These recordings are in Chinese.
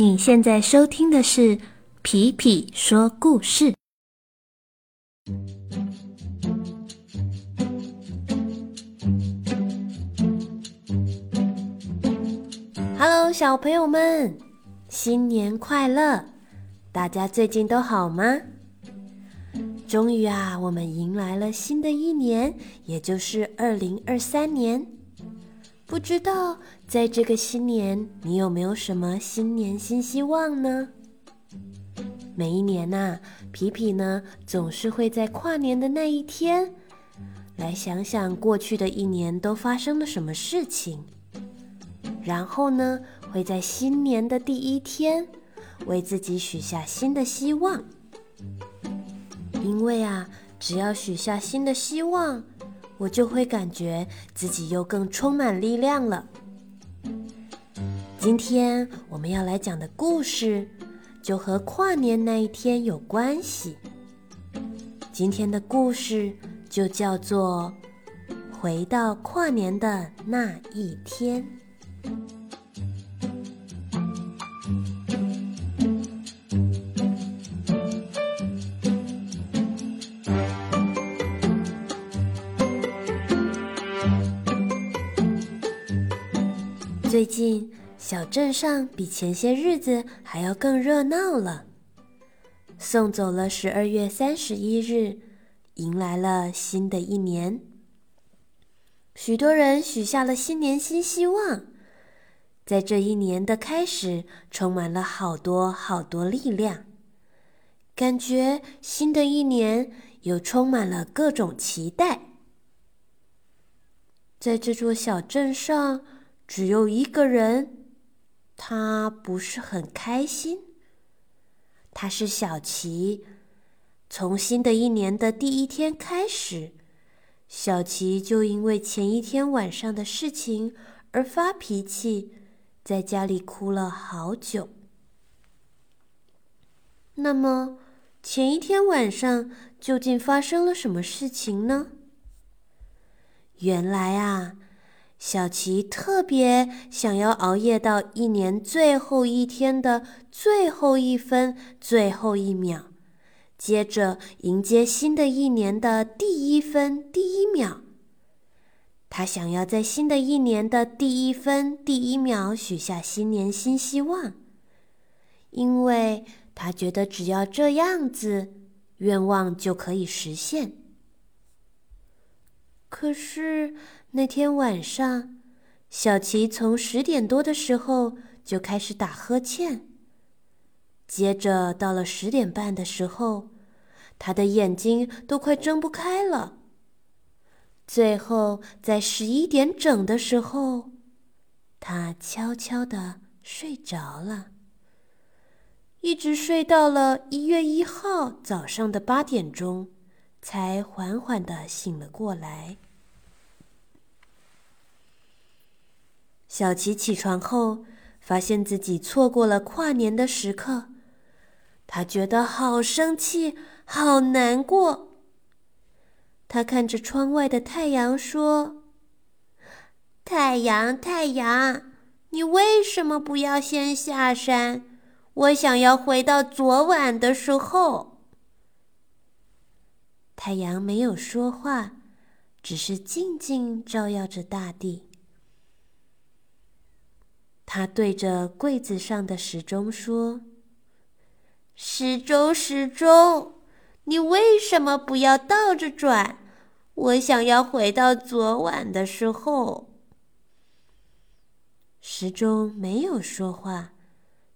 你现在收听的是《皮皮说故事》。Hello，小朋友们，新年快乐！大家最近都好吗？终于啊，我们迎来了新的一年，也就是二零二三年。不知道在这个新年，你有没有什么新年新希望呢？每一年呐，皮皮呢总是会在跨年的那一天，来想想过去的一年都发生了什么事情，然后呢，会在新年的第一天，为自己许下新的希望。因为啊，只要许下新的希望，我就会感觉自己又更充满力量了。今天我们要来讲的故事，就和跨年那一天有关系。今天的故事就叫做《回到跨年的那一天》。最近小镇上比前些日子还要更热闹了。送走了十二月三十一日，迎来了新的一年。许多人许下了新年新希望，在这一年的开始，充满了好多好多力量，感觉新的一年又充满了各种期待。在这座小镇上。只有一个人，他不是很开心。他是小琪。从新的一年的第一天开始，小琪就因为前一天晚上的事情而发脾气，在家里哭了好久。那么，前一天晚上究竟发生了什么事情呢？原来啊。小琪特别想要熬夜到一年最后一天的最后一分、最后一秒，接着迎接新的一年的第一分、第一秒。他想要在新的一年的第一分、第一秒许下新年新希望，因为他觉得只要这样子，愿望就可以实现。可是。那天晚上，小琪从十点多的时候就开始打呵欠。接着到了十点半的时候，他的眼睛都快睁不开了。最后在十一点整的时候，他悄悄的睡着了，一直睡到了一月一号早上的八点钟，才缓缓的醒了过来。小琪起床后，发现自己错过了跨年的时刻，他觉得好生气，好难过。他看着窗外的太阳说：“太阳，太阳，你为什么不要先下山？我想要回到昨晚的时候。”太阳没有说话，只是静静照耀着大地。他对着柜子上的时钟说：“时钟，时钟，你为什么不要倒着转？我想要回到昨晚的时候。”时钟没有说话，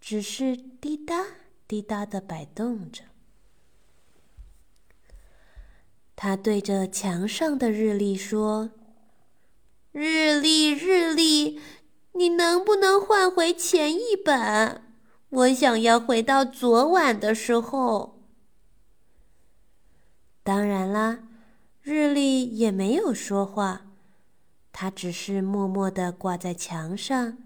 只是滴答滴答的摆动着。他对着墙上的日历说：“日历，日历。”你能不能换回前一本？我想要回到昨晚的时候。当然啦，日历也没有说话，它只是默默的挂在墙上。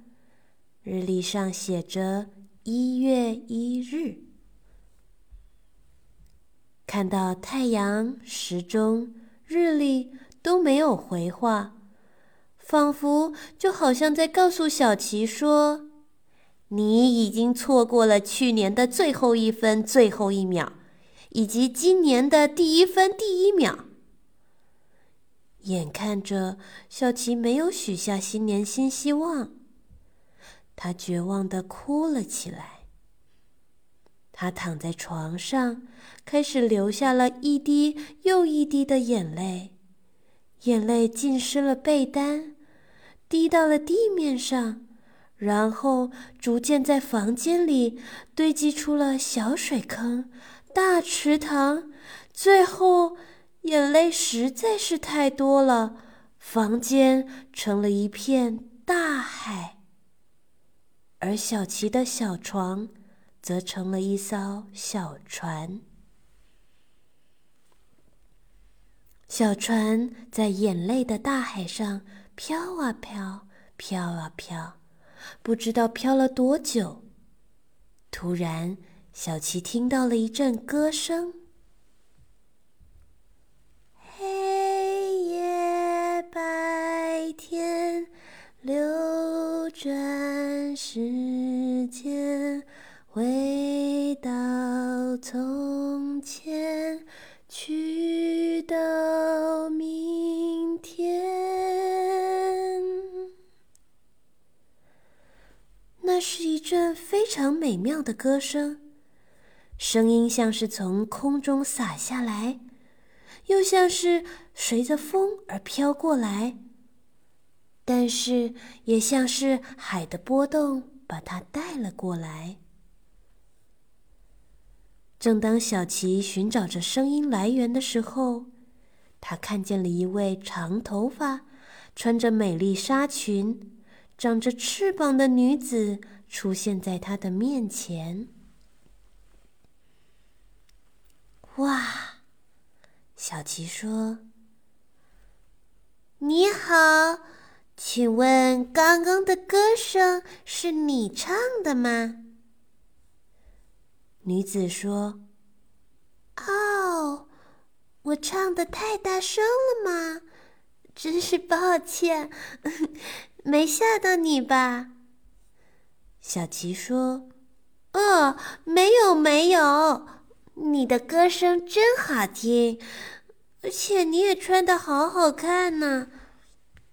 日历上写着一月一日。看到太阳、时钟、日历都没有回话。仿佛就好像在告诉小琪说：“你已经错过了去年的最后一分最后一秒，以及今年的第一分第一秒。眼看着小琪没有许下新年新希望，他绝望的哭了起来。他躺在床上，开始流下了一滴又一滴的眼泪，眼泪浸湿了被单，滴到了地面上，然后逐渐在房间里堆积出了小水坑、大池塘，最后眼泪实在是太多了，房间成了一片大海，而小琪的小床。则成了一艘小船，小船在眼泪的大海上飘啊飘，飘啊飘，不知道飘了多久。突然，小琪听到了一阵歌声：“黑夜白天，流转时间。”回到从前，去到明天。那是一阵非常美妙的歌声，声音像是从空中洒下来，又像是随着风而飘过来，但是也像是海的波动把它带了过来。正当小琪寻找着声音来源的时候，他看见了一位长头发、穿着美丽纱裙、长着翅膀的女子出现在他的面前。哇！小琪说：“你好，请问刚刚的歌声是你唱的吗？”女子说：“哦，我唱的太大声了吗？真是抱歉，没吓到你吧？”小琪说：“哦，没有没有，你的歌声真好听，而且你也穿的好好看呢。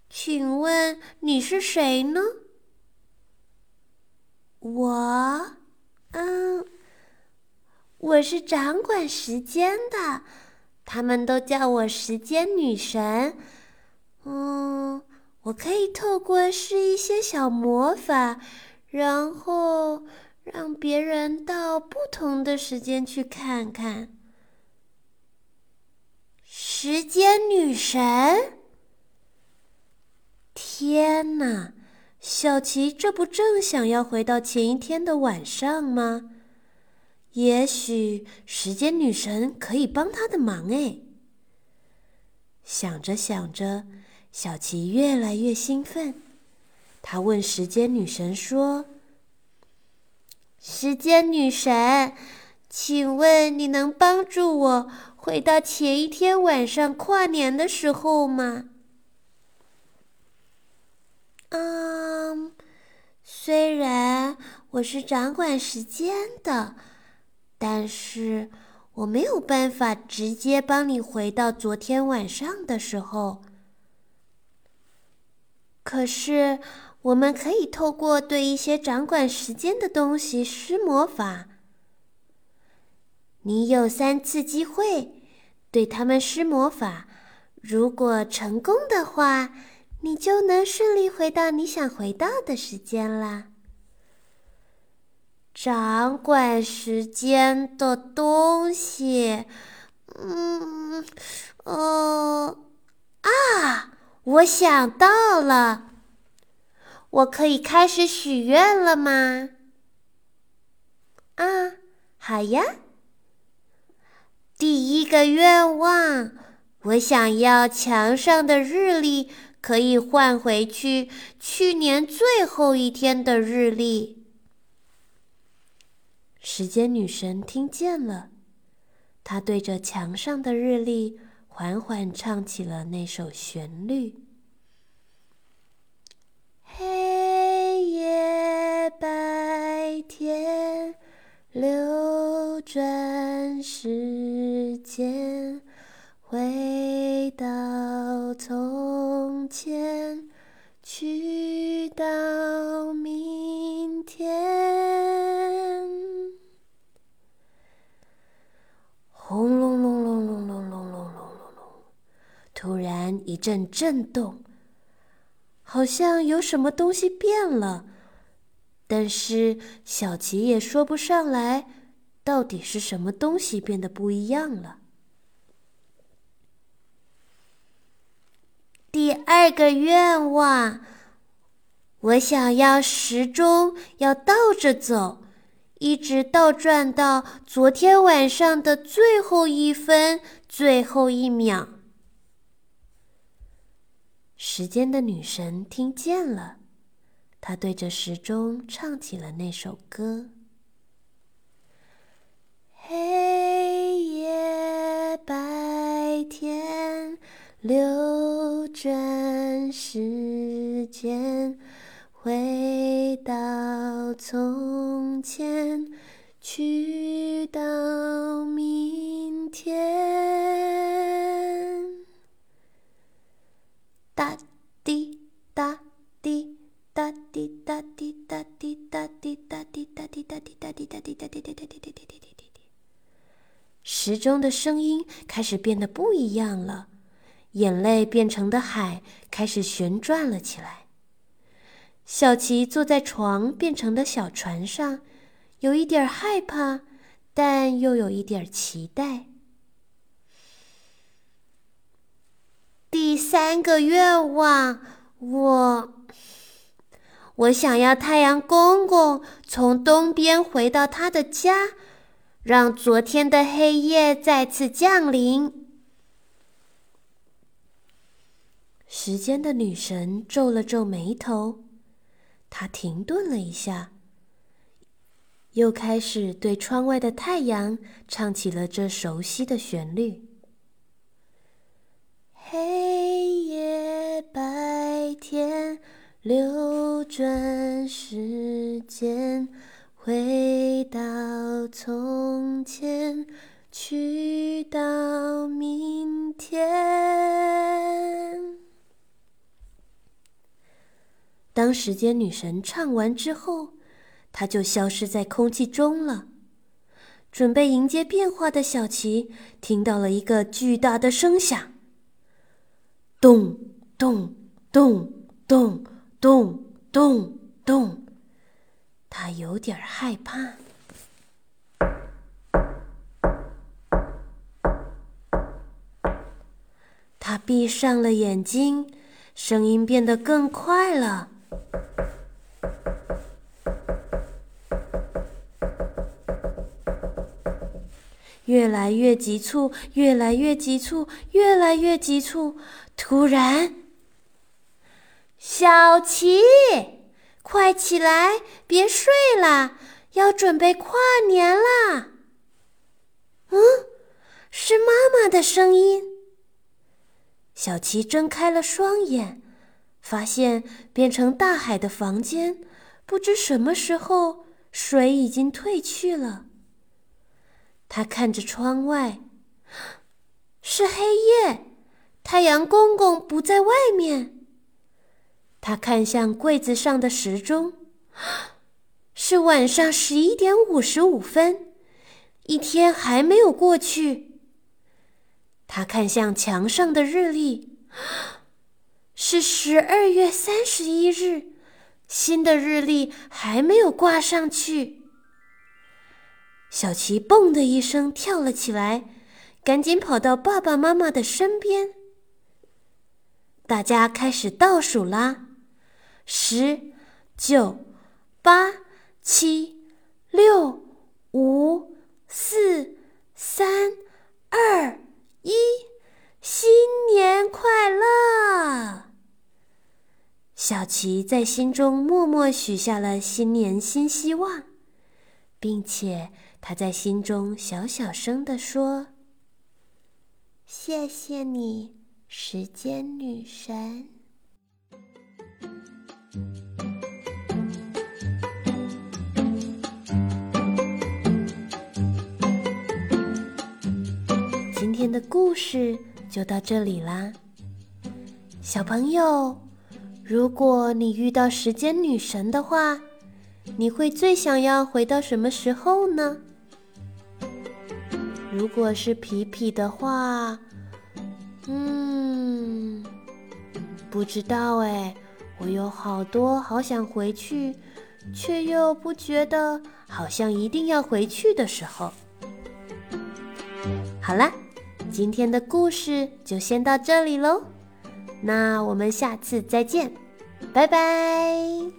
请问你是谁呢？”我，嗯。我是掌管时间的，他们都叫我时间女神。嗯，我可以透过施一些小魔法，然后让别人到不同的时间去看看。时间女神！天哪，小琪，这不正想要回到前一天的晚上吗？也许时间女神可以帮他的忙哎。想着想着，小琪越来越兴奋。他问时间女神说：“时间女神，请问你能帮助我回到前一天晚上跨年的时候吗？”嗯，虽然我是掌管时间的。但是我没有办法直接帮你回到昨天晚上的时候。可是我们可以透过对一些掌管时间的东西施魔法。你有三次机会对他们施魔法，如果成功的话，你就能顺利回到你想回到的时间啦。掌管时间的东西，嗯，呃，啊，我想到了，我可以开始许愿了吗？啊，好呀。第一个愿望，我想要墙上的日历可以换回去去年最后一天的日历。时间女神听见了，她对着墙上的日历缓缓唱起了那首旋律：黑夜白天流转时间，回到从前，去。一阵震动，好像有什么东西变了。但是小琪也说不上来，到底是什么东西变得不一样了。第二个愿望，我想要时钟要倒着走，一直倒转到昨天晚上的最后一分、最后一秒。时间的女神听见了。她对着时钟唱起了那首歌：“黑夜白天，流转时间，回到从前，去到明天。”时钟的声音开始变得不一样了，眼泪变成的海开始旋转了起来。小琪坐在床变成的小船上，有一点害怕，但又有一点期待。第三个愿望，我。我想要太阳公公从东边回到他的家，让昨天的黑夜再次降临。时间的女神皱了皱眉头，她停顿了一下，又开始对窗外的太阳唱起了这熟悉的旋律：黑夜白天。流转时间，回到从前，去到明天。当时间女神唱完之后，她就消失在空气中了。准备迎接变化的小琪听到了一个巨大的声响，咚咚咚咚。咚咚咚！他有点害怕。闭上了眼睛，声音变得更快了，越来越急促，越来越急促，越来越急促。突然。小琪，快起来，别睡了，要准备跨年啦！嗯，是妈妈的声音。小琪睁开了双眼，发现变成大海的房间，不知什么时候水已经退去了。他看着窗外，是黑夜，太阳公公不在外面。他看向柜子上的时钟，是晚上十一点五十五分，一天还没有过去。他看向墙上的日历，是十二月三十一日，新的日历还没有挂上去。小琪“嘣”的一声跳了起来，赶紧跑到爸爸妈妈的身边。大家开始倒数啦。十、九、八、七、六、五、四、三、二、一，新年快乐！小琪在心中默默许下了新年新希望，并且他在心中小小声的说：“谢谢你，时间女神。”故事就到这里啦。小朋友，如果你遇到时间女神的话，你会最想要回到什么时候呢？如果是皮皮的话，嗯，不知道哎。我有好多好想回去，却又不觉得好像一定要回去的时候。好啦，今天的故事就先到这里喽，那我们下次再见，拜拜。